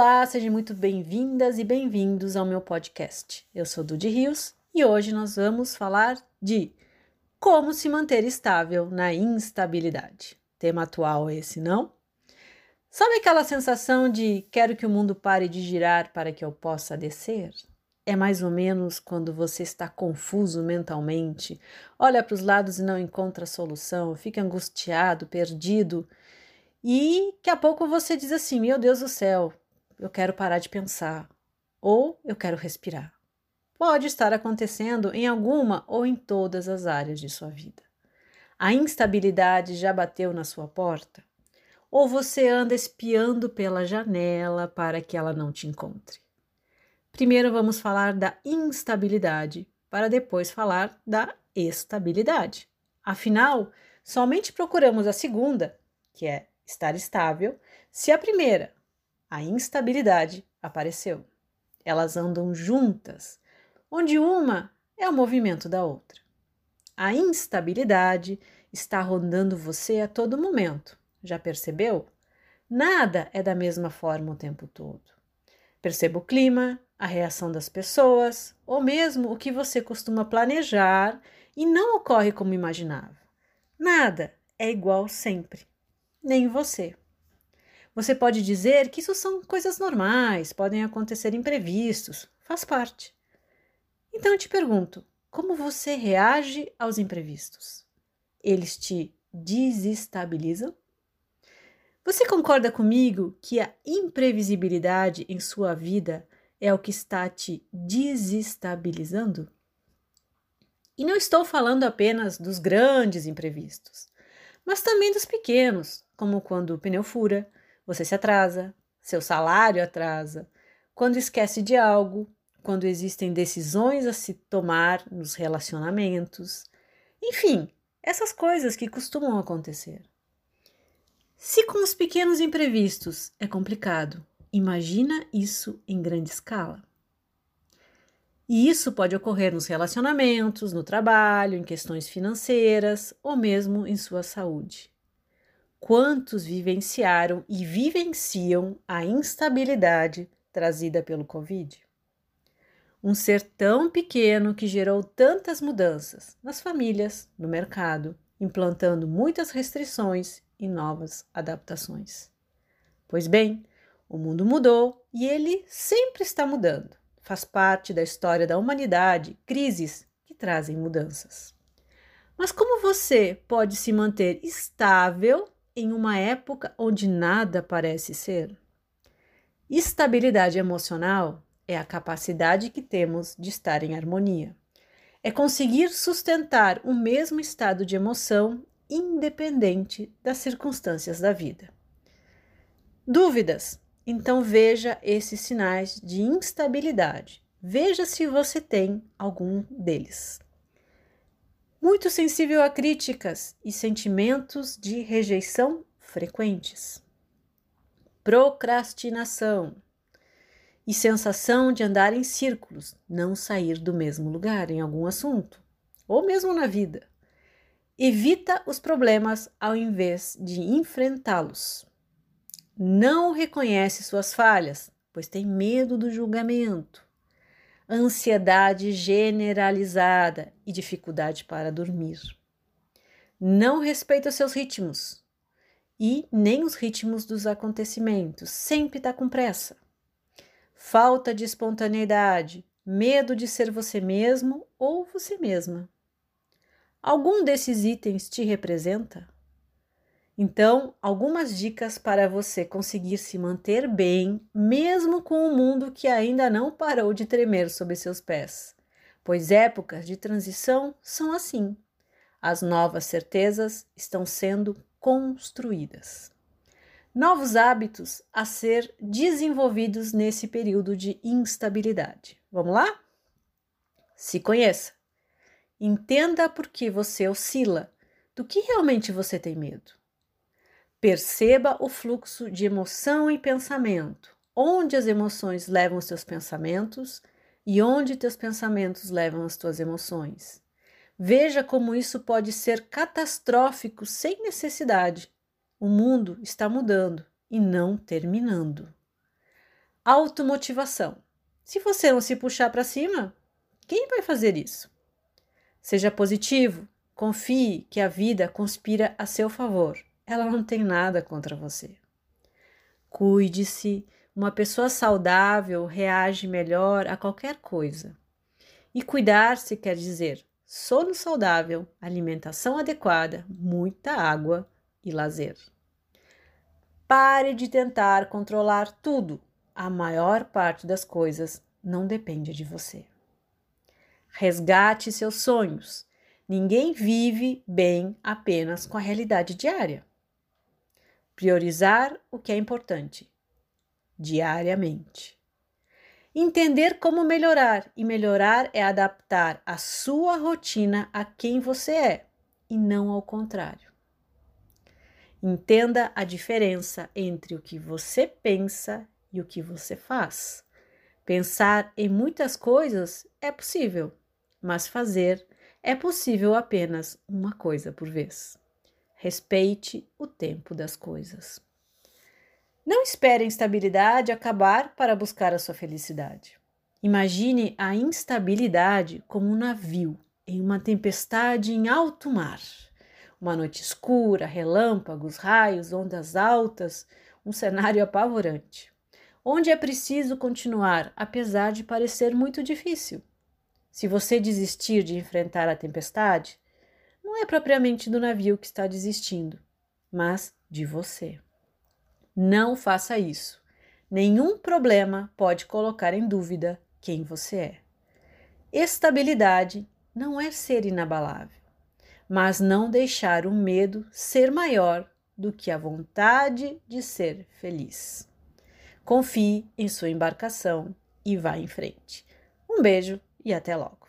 Olá, sejam muito bem-vindas e bem-vindos ao meu podcast. Eu sou Dudy Rios e hoje nós vamos falar de como se manter estável na instabilidade. Tema atual esse, não? Sabe aquela sensação de quero que o mundo pare de girar para que eu possa descer? É mais ou menos quando você está confuso mentalmente, olha para os lados e não encontra solução, fica angustiado, perdido, e daqui a pouco você diz assim: Meu Deus do céu, eu quero parar de pensar ou eu quero respirar. Pode estar acontecendo em alguma ou em todas as áreas de sua vida. A instabilidade já bateu na sua porta? Ou você anda espiando pela janela para que ela não te encontre? Primeiro vamos falar da instabilidade, para depois falar da estabilidade. Afinal, somente procuramos a segunda, que é estar estável, se a primeira, a instabilidade apareceu. Elas andam juntas, onde uma é o movimento da outra. A instabilidade está rondando você a todo momento. Já percebeu? Nada é da mesma forma o tempo todo. Perceba o clima, a reação das pessoas, ou mesmo o que você costuma planejar e não ocorre como imaginava. Nada é igual sempre, nem você. Você pode dizer que isso são coisas normais, podem acontecer imprevistos, faz parte. Então eu te pergunto: como você reage aos imprevistos? Eles te desestabilizam? Você concorda comigo que a imprevisibilidade em sua vida é o que está te desestabilizando? E não estou falando apenas dos grandes imprevistos, mas também dos pequenos, como quando o pneu fura, você se atrasa, seu salário atrasa, quando esquece de algo, quando existem decisões a se tomar nos relacionamentos, enfim, essas coisas que costumam acontecer. Se com os pequenos imprevistos é complicado, imagina isso em grande escala. E isso pode ocorrer nos relacionamentos, no trabalho, em questões financeiras ou mesmo em sua saúde. Quantos vivenciaram e vivenciam a instabilidade trazida pelo Covid? Um ser tão pequeno que gerou tantas mudanças nas famílias, no mercado, implantando muitas restrições e novas adaptações. Pois bem, o mundo mudou e ele sempre está mudando. Faz parte da história da humanidade crises que trazem mudanças. Mas como você pode se manter estável em uma época onde nada parece ser? Estabilidade emocional é a capacidade que temos de estar em harmonia. É conseguir sustentar o mesmo estado de emoção independente das circunstâncias da vida. Dúvidas? Então veja esses sinais de instabilidade. Veja se você tem algum deles muito sensível a críticas e sentimentos de rejeição frequentes. Procrastinação e sensação de andar em círculos, não sair do mesmo lugar em algum assunto, ou mesmo na vida. Evita os problemas ao invés de enfrentá-los. Não reconhece suas falhas, pois tem medo do julgamento ansiedade generalizada e dificuldade para dormir. Não respeita seus ritmos e nem os ritmos dos acontecimentos, sempre está com pressa. Falta de espontaneidade, medo de ser você mesmo ou você mesma. Algum desses itens te representa? Então, algumas dicas para você conseguir se manter bem, mesmo com o um mundo que ainda não parou de tremer sob seus pés. Pois épocas de transição são assim. As novas certezas estão sendo construídas. Novos hábitos a ser desenvolvidos nesse período de instabilidade. Vamos lá? Se conheça. Entenda por que você oscila, do que realmente você tem medo. Perceba o fluxo de emoção e pensamento, onde as emoções levam os seus pensamentos e onde teus pensamentos levam as tuas emoções. Veja como isso pode ser catastrófico sem necessidade. O mundo está mudando e não terminando. Automotivação. Se você não se puxar para cima, quem vai fazer isso? Seja positivo, confie que a vida conspira a seu favor. Ela não tem nada contra você. Cuide-se. Uma pessoa saudável reage melhor a qualquer coisa. E cuidar-se quer dizer sono saudável, alimentação adequada, muita água e lazer. Pare de tentar controlar tudo a maior parte das coisas não depende de você. Resgate seus sonhos. Ninguém vive bem apenas com a realidade diária. Priorizar o que é importante, diariamente. Entender como melhorar, e melhorar é adaptar a sua rotina a quem você é, e não ao contrário. Entenda a diferença entre o que você pensa e o que você faz. Pensar em muitas coisas é possível, mas fazer é possível apenas uma coisa por vez. Respeite o tempo das coisas. Não espere a instabilidade acabar para buscar a sua felicidade. Imagine a instabilidade como um navio em uma tempestade em alto mar. Uma noite escura, relâmpagos, raios, ondas altas, um cenário apavorante onde é preciso continuar, apesar de parecer muito difícil. Se você desistir de enfrentar a tempestade, não é propriamente do navio que está desistindo, mas de você. Não faça isso. Nenhum problema pode colocar em dúvida quem você é. Estabilidade não é ser inabalável, mas não deixar o medo ser maior do que a vontade de ser feliz. Confie em sua embarcação e vá em frente. Um beijo e até logo.